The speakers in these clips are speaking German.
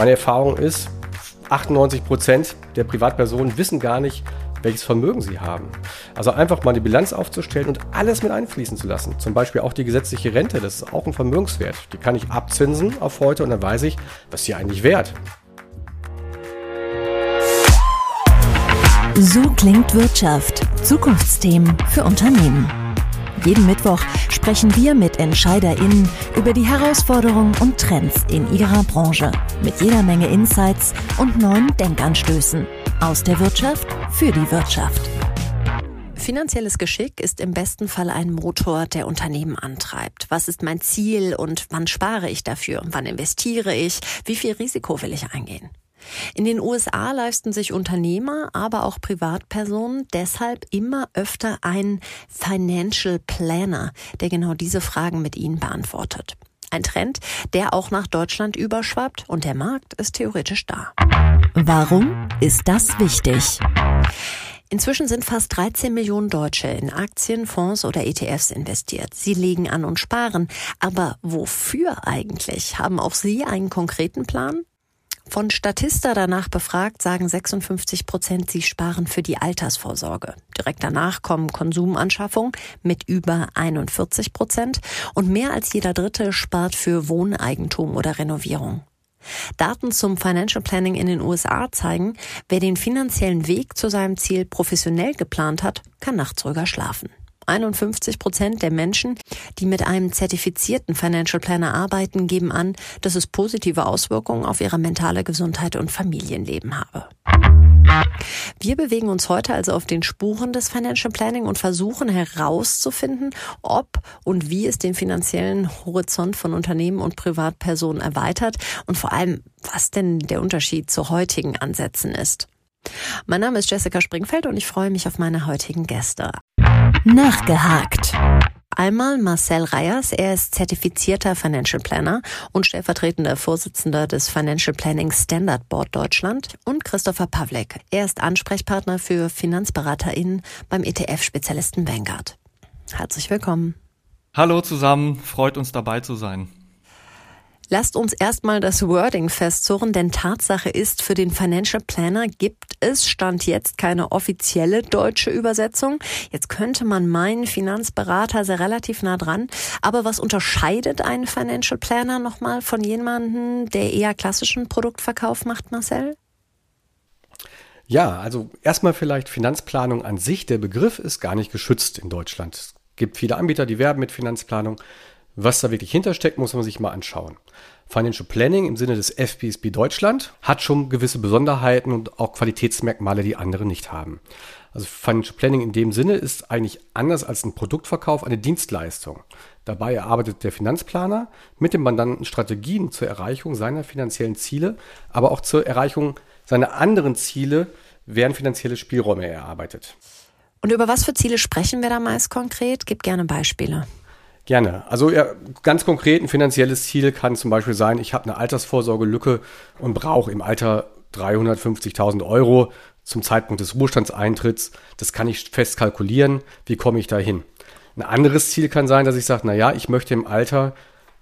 Meine Erfahrung ist, 98 Prozent der Privatpersonen wissen gar nicht, welches Vermögen sie haben. Also einfach mal die Bilanz aufzustellen und alles mit einfließen zu lassen. Zum Beispiel auch die gesetzliche Rente, das ist auch ein Vermögenswert. Die kann ich abzinsen auf heute und dann weiß ich, was sie eigentlich wert. So klingt Wirtschaft. Zukunftsthemen für Unternehmen. Jeden Mittwoch sprechen wir mit EntscheiderInnen über die Herausforderungen und Trends in ihrer Branche. Mit jeder Menge Insights und neuen Denkanstößen. Aus der Wirtschaft für die Wirtschaft. Finanzielles Geschick ist im besten Fall ein Motor, der Unternehmen antreibt. Was ist mein Ziel und wann spare ich dafür? Wann investiere ich? Wie viel Risiko will ich eingehen? In den USA leisten sich Unternehmer, aber auch Privatpersonen deshalb immer öfter einen Financial Planner, der genau diese Fragen mit ihnen beantwortet. Ein Trend, der auch nach Deutschland überschwappt und der Markt ist theoretisch da. Warum ist das wichtig? Inzwischen sind fast 13 Millionen Deutsche in Aktien, Fonds oder ETFs investiert. Sie legen an und sparen. Aber wofür eigentlich? Haben auch Sie einen konkreten Plan? Von Statista danach befragt, sagen 56 Prozent, sie sparen für die Altersvorsorge. Direkt danach kommen Konsumanschaffungen mit über 41 Prozent und mehr als jeder Dritte spart für Wohneigentum oder Renovierung. Daten zum Financial Planning in den USA zeigen, wer den finanziellen Weg zu seinem Ziel professionell geplant hat, kann nachts ruhiger schlafen. 51 Prozent der Menschen, die mit einem zertifizierten Financial Planner arbeiten, geben an, dass es positive Auswirkungen auf ihre mentale Gesundheit und Familienleben habe. Wir bewegen uns heute also auf den Spuren des Financial Planning und versuchen herauszufinden, ob und wie es den finanziellen Horizont von Unternehmen und Privatpersonen erweitert und vor allem, was denn der Unterschied zu heutigen Ansätzen ist. Mein Name ist Jessica Springfeld und ich freue mich auf meine heutigen Gäste. Nachgehakt. Einmal Marcel Reyers, er ist zertifizierter Financial Planner und stellvertretender Vorsitzender des Financial Planning Standard Board Deutschland und Christopher Pavlek, er ist Ansprechpartner für FinanzberaterInnen beim ETF-Spezialisten Vanguard. Herzlich willkommen. Hallo zusammen, freut uns dabei zu sein. Lasst uns erstmal das Wording festzurren, denn Tatsache ist, für den Financial Planner gibt es Stand jetzt keine offizielle deutsche Übersetzung. Jetzt könnte man meinen, Finanzberater sei relativ nah dran. Aber was unterscheidet einen Financial Planner nochmal von jemandem, der eher klassischen Produktverkauf macht, Marcel? Ja, also erstmal vielleicht Finanzplanung an sich. Der Begriff ist gar nicht geschützt in Deutschland. Es gibt viele Anbieter, die werben mit Finanzplanung. Was da wirklich hintersteckt, muss man sich mal anschauen. Financial Planning im Sinne des FBSB Deutschland hat schon gewisse Besonderheiten und auch Qualitätsmerkmale, die andere nicht haben. Also Financial Planning in dem Sinne ist eigentlich anders als ein Produktverkauf eine Dienstleistung. Dabei erarbeitet der Finanzplaner mit dem Mandanten Strategien zur Erreichung seiner finanziellen Ziele, aber auch zur Erreichung seiner anderen Ziele werden finanzielle Spielräume erarbeitet. Und über was für Ziele sprechen wir da meist konkret? Gib gerne Beispiele. Gerne. Also ja, ganz konkret ein finanzielles Ziel kann zum Beispiel sein, ich habe eine Altersvorsorgelücke und brauche im Alter 350.000 Euro zum Zeitpunkt des Ruhestandseintritts. Das kann ich fest kalkulieren. Wie komme ich da hin? Ein anderes Ziel kann sein, dass ich sage, na ja, ich möchte im Alter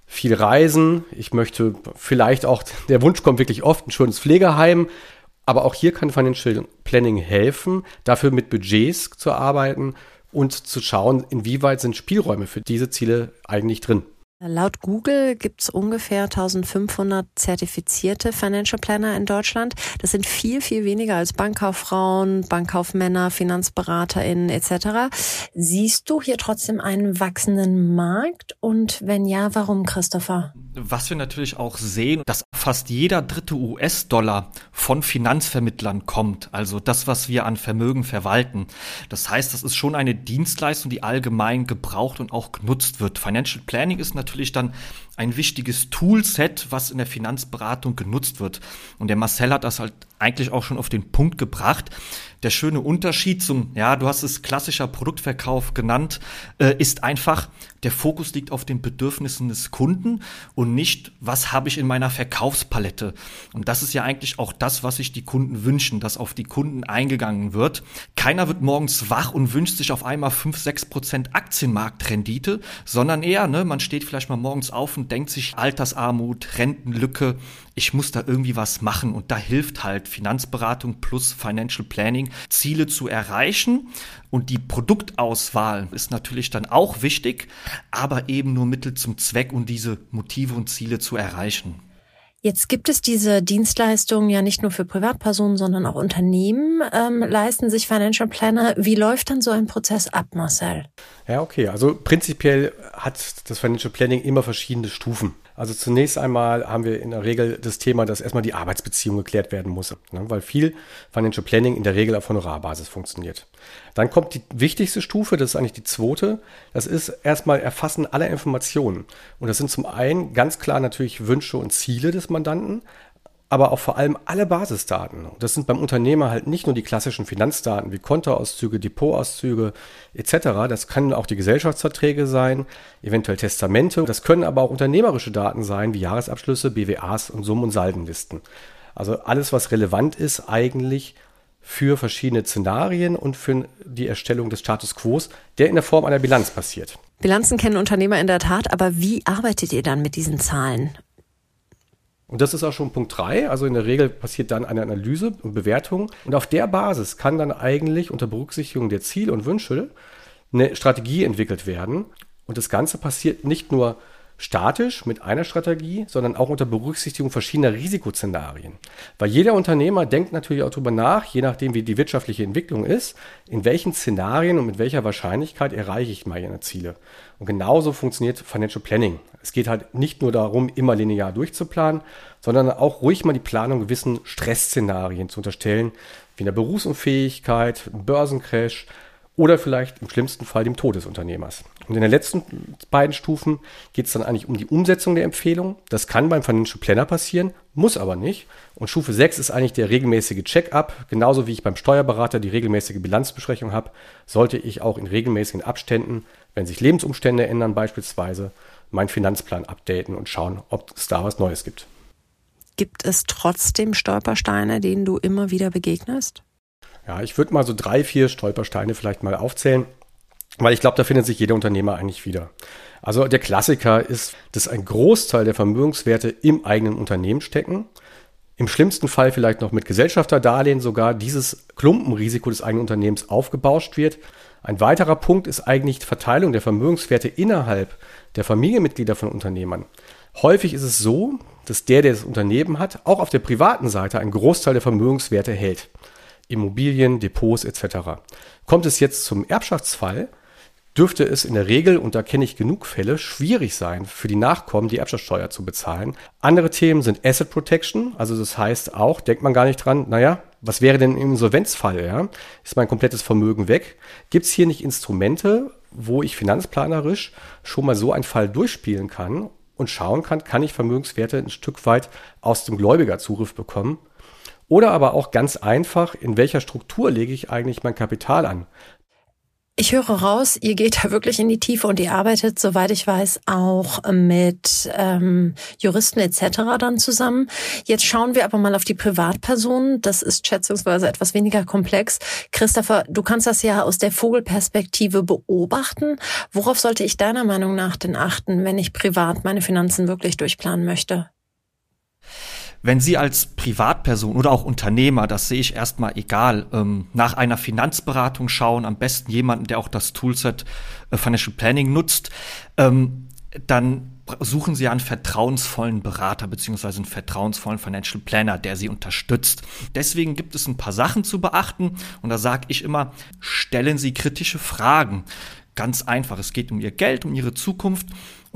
viel reisen. Ich möchte vielleicht auch, der Wunsch kommt wirklich oft, ein schönes Pflegeheim. Aber auch hier kann Financial Planning helfen, dafür mit Budgets zu arbeiten und zu schauen, inwieweit sind Spielräume für diese Ziele eigentlich drin. Laut Google gibt es ungefähr 1500 zertifizierte Financial Planner in Deutschland. Das sind viel, viel weniger als Bankkauffrauen, Bankkaufmänner, FinanzberaterInnen etc. Siehst du hier trotzdem einen wachsenden Markt? Und wenn ja, warum, Christopher? Was wir natürlich auch sehen, dass fast jeder dritte US-Dollar von Finanzvermittlern kommt. Also das, was wir an Vermögen verwalten. Das heißt, das ist schon eine Dienstleistung, die allgemein gebraucht und auch genutzt wird. Financial Planning ist natürlich dann ein wichtiges Toolset, was in der Finanzberatung genutzt wird. Und der Marcel hat das halt eigentlich auch schon auf den Punkt gebracht. Der schöne Unterschied zum, ja, du hast es klassischer Produktverkauf genannt, äh, ist einfach, der Fokus liegt auf den Bedürfnissen des Kunden und nicht, was habe ich in meiner Verkaufspalette. Und das ist ja eigentlich auch das, was sich die Kunden wünschen, dass auf die Kunden eingegangen wird. Keiner wird morgens wach und wünscht sich auf einmal 5, 6 Prozent Aktienmarktrendite, sondern eher, ne, man steht vielleicht mal morgens auf und und denkt sich Altersarmut, Rentenlücke, ich muss da irgendwie was machen und da hilft halt Finanzberatung plus Financial Planning, Ziele zu erreichen und die Produktauswahl ist natürlich dann auch wichtig, aber eben nur Mittel zum Zweck, um diese Motive und Ziele zu erreichen. Jetzt gibt es diese Dienstleistungen ja nicht nur für Privatpersonen, sondern auch Unternehmen ähm, leisten sich Financial Planner. Wie läuft dann so ein Prozess ab, Marcel? Ja, okay. Also prinzipiell hat das Financial Planning immer verschiedene Stufen. Also zunächst einmal haben wir in der Regel das Thema, dass erstmal die Arbeitsbeziehung geklärt werden muss, ne? weil viel Financial Planning in der Regel auf Honorarbasis funktioniert. Dann kommt die wichtigste Stufe, das ist eigentlich die zweite. Das ist erstmal Erfassen aller Informationen. Und das sind zum einen ganz klar natürlich Wünsche und Ziele des Mandanten, aber auch vor allem alle Basisdaten. Das sind beim Unternehmer halt nicht nur die klassischen Finanzdaten wie Kontoauszüge, Depotauszüge etc. Das können auch die Gesellschaftsverträge sein, eventuell Testamente. Das können aber auch unternehmerische Daten sein wie Jahresabschlüsse, BWAs und Summen- und Saldenlisten. Also alles, was relevant ist eigentlich für verschiedene Szenarien und für die Erstellung des Status quo, der in der Form einer Bilanz passiert. Bilanzen kennen Unternehmer in der Tat, aber wie arbeitet ihr dann mit diesen Zahlen? Und das ist auch schon Punkt 3. Also in der Regel passiert dann eine Analyse und Bewertung. Und auf der Basis kann dann eigentlich unter Berücksichtigung der Ziele und Wünsche eine Strategie entwickelt werden. Und das Ganze passiert nicht nur statisch mit einer Strategie, sondern auch unter Berücksichtigung verschiedener Risikoszenarien. Weil jeder Unternehmer denkt natürlich auch darüber nach, je nachdem wie die wirtschaftliche Entwicklung ist, in welchen Szenarien und mit welcher Wahrscheinlichkeit erreiche ich meine Ziele. Und genauso funktioniert Financial Planning. Es geht halt nicht nur darum, immer linear durchzuplanen, sondern auch ruhig mal die Planung gewissen Stressszenarien zu unterstellen, wie eine Berufsunfähigkeit, Börsencrash, oder vielleicht im schlimmsten Fall dem Tod des Unternehmers. Und in den letzten beiden Stufen geht es dann eigentlich um die Umsetzung der Empfehlung. Das kann beim Financial Planner passieren, muss aber nicht. Und Stufe 6 ist eigentlich der regelmäßige Check-up. Genauso wie ich beim Steuerberater die regelmäßige Bilanzbesprechung habe, sollte ich auch in regelmäßigen Abständen, wenn sich Lebensumstände ändern beispielsweise, meinen Finanzplan updaten und schauen, ob es da was Neues gibt. Gibt es trotzdem Stolpersteine, denen du immer wieder begegnest? Ja, ich würde mal so drei, vier Stolpersteine vielleicht mal aufzählen, weil ich glaube, da findet sich jeder Unternehmer eigentlich wieder. Also der Klassiker ist, dass ein Großteil der Vermögenswerte im eigenen Unternehmen stecken. Im schlimmsten Fall vielleicht noch mit Gesellschafterdarlehen sogar dieses Klumpenrisiko des eigenen Unternehmens aufgebauscht wird. Ein weiterer Punkt ist eigentlich die Verteilung der Vermögenswerte innerhalb der Familienmitglieder von Unternehmern. Häufig ist es so, dass der, der das Unternehmen hat, auch auf der privaten Seite einen Großteil der Vermögenswerte hält. Immobilien, Depots etc. Kommt es jetzt zum Erbschaftsfall, dürfte es in der Regel, und da kenne ich genug Fälle, schwierig sein, für die Nachkommen die Erbschaftssteuer zu bezahlen. Andere Themen sind Asset Protection, also das heißt auch, denkt man gar nicht dran, naja, was wäre denn im Insolvenzfall? Ja? Ist mein komplettes Vermögen weg? Gibt es hier nicht Instrumente, wo ich finanzplanerisch schon mal so einen Fall durchspielen kann und schauen kann, kann ich Vermögenswerte ein Stück weit aus dem Gläubigerzugriff bekommen? Oder aber auch ganz einfach, in welcher Struktur lege ich eigentlich mein Kapital an? Ich höre raus, ihr geht da wirklich in die Tiefe und ihr arbeitet, soweit ich weiß, auch mit ähm, Juristen etc. dann zusammen. Jetzt schauen wir aber mal auf die Privatpersonen. Das ist schätzungsweise etwas weniger komplex. Christopher, du kannst das ja aus der Vogelperspektive beobachten. Worauf sollte ich deiner Meinung nach denn achten, wenn ich privat meine Finanzen wirklich durchplanen möchte? Wenn Sie als Privatperson oder auch Unternehmer, das sehe ich erstmal egal, ähm, nach einer Finanzberatung schauen, am besten jemanden, der auch das Toolset äh, Financial Planning nutzt, ähm, dann suchen Sie einen vertrauensvollen Berater beziehungsweise einen vertrauensvollen Financial Planner, der Sie unterstützt. Deswegen gibt es ein paar Sachen zu beachten und da sage ich immer, stellen Sie kritische Fragen. Ganz einfach, es geht um Ihr Geld, um Ihre Zukunft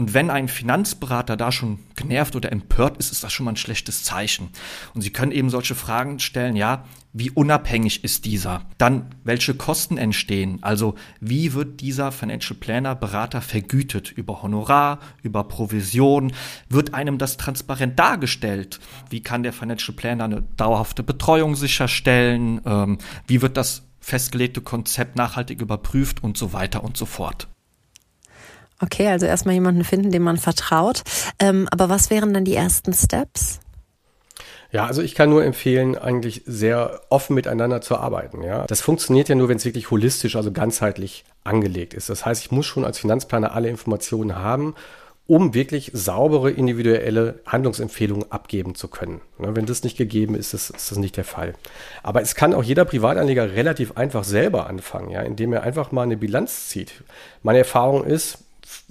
und wenn ein Finanzberater da schon genervt oder empört ist, ist das schon mal ein schlechtes Zeichen. Und Sie können eben solche Fragen stellen, ja, wie unabhängig ist dieser? Dann, welche Kosten entstehen? Also, wie wird dieser Financial Planner, Berater vergütet? Über Honorar, über Provision? Wird einem das transparent dargestellt? Wie kann der Financial Planner eine dauerhafte Betreuung sicherstellen? Ähm, wie wird das festgelegte Konzept nachhaltig überprüft und so weiter und so fort? Okay, also erstmal jemanden finden, dem man vertraut. Ähm, aber was wären dann die ersten Steps? Ja, also ich kann nur empfehlen, eigentlich sehr offen miteinander zu arbeiten. Ja, das funktioniert ja nur, wenn es wirklich holistisch, also ganzheitlich angelegt ist. Das heißt, ich muss schon als Finanzplaner alle Informationen haben, um wirklich saubere individuelle Handlungsempfehlungen abgeben zu können. Ne, wenn das nicht gegeben ist, ist, das nicht der Fall. Aber es kann auch jeder Privatanleger relativ einfach selber anfangen, ja, indem er einfach mal eine Bilanz zieht. Meine Erfahrung ist,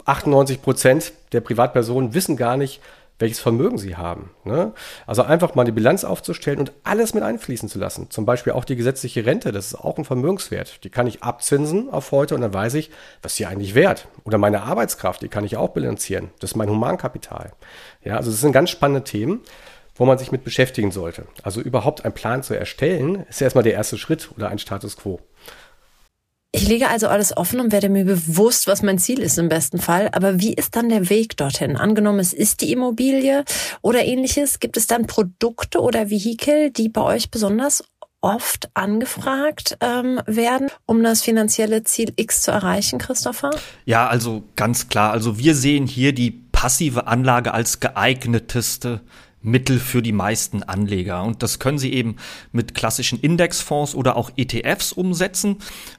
98 Prozent der Privatpersonen wissen gar nicht, welches Vermögen sie haben. Ne? Also einfach mal die Bilanz aufzustellen und alles mit einfließen zu lassen. Zum Beispiel auch die gesetzliche Rente, das ist auch ein Vermögenswert. Die kann ich abzinsen auf heute und dann weiß ich, was sie eigentlich wert. Oder meine Arbeitskraft, die kann ich auch bilanzieren. Das ist mein Humankapital. Ja, also das sind ganz spannende Themen wo man sich mit beschäftigen sollte. Also überhaupt einen Plan zu erstellen, ist erstmal der erste Schritt oder ein Status quo. Ich lege also alles offen und werde mir bewusst, was mein Ziel ist im besten Fall. Aber wie ist dann der Weg dorthin? Angenommen, es ist die Immobilie oder ähnliches. Gibt es dann Produkte oder Vehikel, die bei euch besonders oft angefragt ähm, werden, um das finanzielle Ziel X zu erreichen, Christopher? Ja, also ganz klar. Also wir sehen hier die passive Anlage als geeigneteste Mittel für die meisten Anleger. Und das können sie eben mit klassischen Indexfonds oder auch ETFs umsetzen,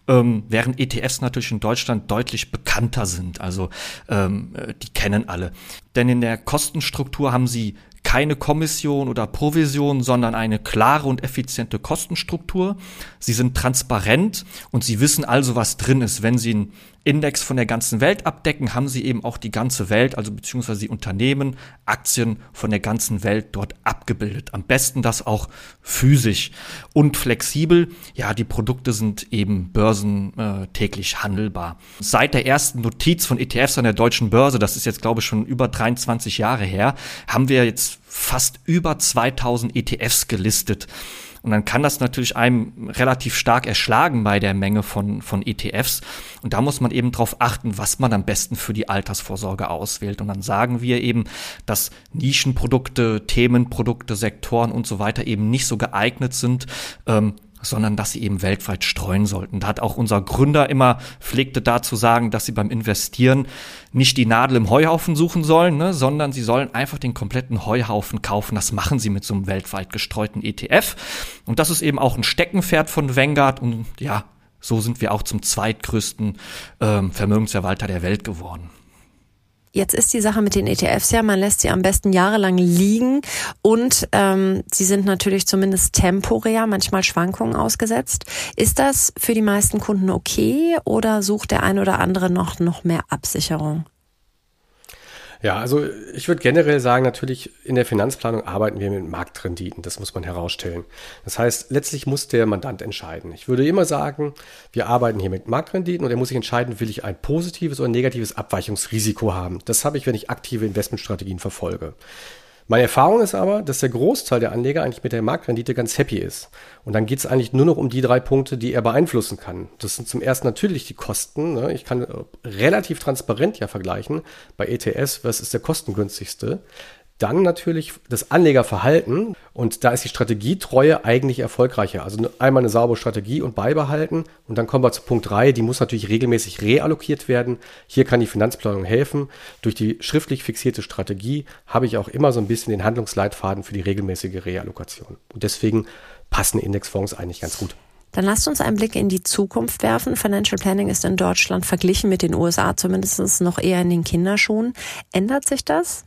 ähm, während ETFs natürlich in Deutschland deutlich bekannter sind. Also ähm, äh, die kennen alle. Denn in der Kostenstruktur haben sie keine Kommission oder Provision, sondern eine klare und effiziente Kostenstruktur. Sie sind transparent und Sie wissen also, was drin ist. Wenn Sie einen Index von der ganzen Welt abdecken, haben Sie eben auch die ganze Welt, also beziehungsweise die Unternehmen, Aktien von der ganzen Welt dort abgebildet. Am besten das auch physisch und flexibel. Ja, die Produkte sind eben börsentäglich äh, handelbar. Seit der ersten Notiz von ETFs an der deutschen Börse, das ist jetzt glaube ich schon über 23 Jahre her, haben wir jetzt fast über 2000 ETFs gelistet. Und dann kann das natürlich einem relativ stark erschlagen bei der Menge von, von ETFs. Und da muss man eben darauf achten, was man am besten für die Altersvorsorge auswählt. Und dann sagen wir eben, dass Nischenprodukte, Themenprodukte, Sektoren und so weiter eben nicht so geeignet sind, ähm, sondern dass sie eben weltweit streuen sollten. Da hat auch unser Gründer immer pflegte da zu sagen, dass sie beim Investieren nicht die Nadel im Heuhaufen suchen sollen, ne, sondern sie sollen einfach den kompletten Heuhaufen kaufen. Das machen sie mit so einem weltweit gestreuten ETF. Und das ist eben auch ein Steckenpferd von Vanguard und ja, so sind wir auch zum zweitgrößten ähm, Vermögensverwalter der Welt geworden. Jetzt ist die Sache mit den ETFs ja, man lässt sie am besten jahrelang liegen und ähm, sie sind natürlich zumindest temporär manchmal Schwankungen ausgesetzt. Ist das für die meisten Kunden okay oder sucht der ein oder andere noch, noch mehr Absicherung? Ja, also ich würde generell sagen, natürlich in der Finanzplanung arbeiten wir mit Marktrenditen. Das muss man herausstellen. Das heißt, letztlich muss der Mandant entscheiden. Ich würde immer sagen, wir arbeiten hier mit Marktrenditen und er muss sich entscheiden, will ich ein positives oder negatives Abweichungsrisiko haben. Das habe ich, wenn ich aktive Investmentstrategien verfolge. Meine Erfahrung ist aber, dass der Großteil der Anleger eigentlich mit der Marktrendite ganz happy ist. Und dann geht es eigentlich nur noch um die drei Punkte, die er beeinflussen kann. Das sind zum ersten natürlich die Kosten. Ne? Ich kann äh, relativ transparent ja vergleichen bei ETS, was ist der kostengünstigste. Dann natürlich das Anlegerverhalten und da ist die Strategietreue eigentlich erfolgreicher. Also einmal eine saubere Strategie und beibehalten und dann kommen wir zu Punkt 3, die muss natürlich regelmäßig reallokiert werden. Hier kann die Finanzplanung helfen. Durch die schriftlich fixierte Strategie habe ich auch immer so ein bisschen den Handlungsleitfaden für die regelmäßige Reallokation. Und deswegen passen Indexfonds eigentlich ganz gut. Dann lasst uns einen Blick in die Zukunft werfen. Financial Planning ist in Deutschland verglichen mit den USA zumindest noch eher in den Kinderschuhen. Ändert sich das?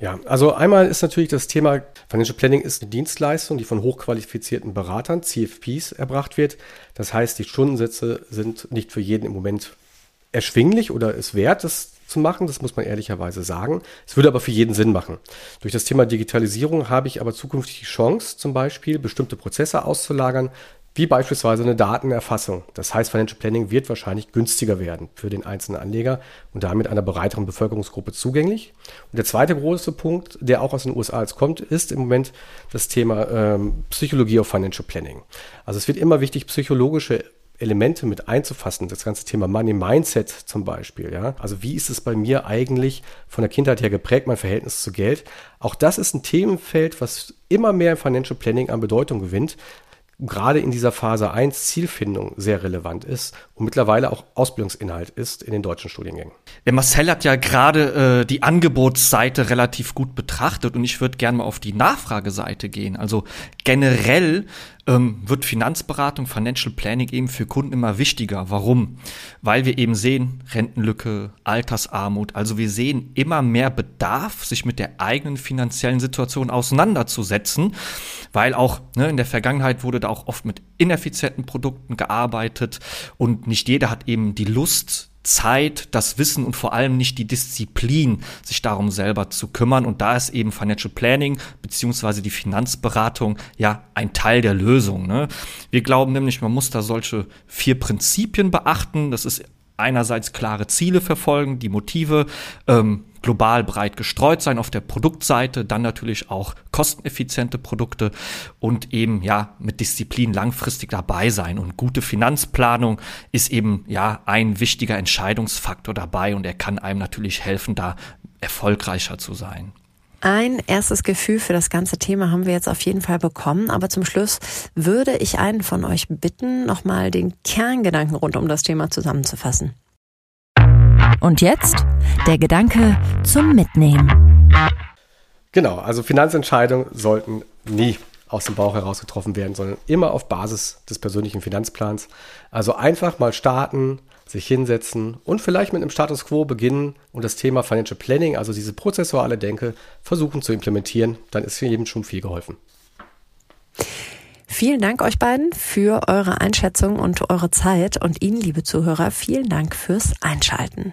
Ja, also einmal ist natürlich das Thema Financial Planning ist eine Dienstleistung, die von hochqualifizierten Beratern, CFPs, erbracht wird. Das heißt, die Stundensätze sind nicht für jeden im Moment erschwinglich oder es wert, das zu machen. Das muss man ehrlicherweise sagen. Es würde aber für jeden Sinn machen. Durch das Thema Digitalisierung habe ich aber zukünftig die Chance, zum Beispiel bestimmte Prozesse auszulagern, wie beispielsweise eine Datenerfassung. Das heißt, Financial Planning wird wahrscheinlich günstiger werden für den einzelnen Anleger und damit einer breiteren Bevölkerungsgruppe zugänglich. Und der zweite große Punkt, der auch aus den USA jetzt kommt, ist im Moment das Thema ähm, Psychologie of Financial Planning. Also es wird immer wichtig, psychologische Elemente mit einzufassen, das ganze Thema Money Mindset zum Beispiel, ja. Also wie ist es bei mir eigentlich von der Kindheit her geprägt, mein Verhältnis zu Geld? Auch das ist ein Themenfeld, was immer mehr im Financial Planning an Bedeutung gewinnt, gerade in dieser Phase 1 Zielfindung sehr relevant ist und mittlerweile auch Ausbildungsinhalt ist in den deutschen Studiengängen. Der Marcel hat ja gerade äh, die Angebotsseite relativ gut betrachtet und ich würde gerne mal auf die Nachfrageseite gehen. Also generell ähm, wird Finanzberatung, Financial Planning eben für Kunden immer wichtiger. Warum? Weil wir eben sehen, Rentenlücke, Altersarmut, also wir sehen immer mehr Bedarf, sich mit der eigenen finanziellen Situation auseinanderzusetzen, weil auch ne, in der Vergangenheit wurde da auch oft mit ineffizienten Produkten gearbeitet und nicht jeder hat eben die Lust, Zeit, das Wissen und vor allem nicht die Disziplin, sich darum selber zu kümmern. Und da ist eben Financial Planning beziehungsweise die Finanzberatung ja ein Teil der Lösung. Ne? Wir glauben nämlich, man muss da solche vier Prinzipien beachten. Das ist einerseits klare Ziele verfolgen, die Motive, ähm, global breit gestreut sein auf der Produktseite, dann natürlich auch kosteneffiziente Produkte und eben ja mit Disziplin langfristig dabei sein. Und gute Finanzplanung ist eben ja ein wichtiger Entscheidungsfaktor dabei und er kann einem natürlich helfen, da erfolgreicher zu sein. Ein erstes Gefühl für das ganze Thema haben wir jetzt auf jeden Fall bekommen, aber zum Schluss würde ich einen von euch bitten, nochmal den Kerngedanken rund um das Thema zusammenzufassen. Und jetzt der Gedanke zum Mitnehmen. Genau, also Finanzentscheidungen sollten nie aus dem Bauch heraus getroffen werden, sondern immer auf Basis des persönlichen Finanzplans. Also einfach mal starten, sich hinsetzen und vielleicht mit einem Status Quo beginnen und das Thema Financial Planning, also diese prozessuale Denke, versuchen zu implementieren. Dann ist jedem schon viel geholfen. Vielen Dank euch beiden für eure Einschätzung und eure Zeit und Ihnen, liebe Zuhörer, vielen Dank fürs Einschalten.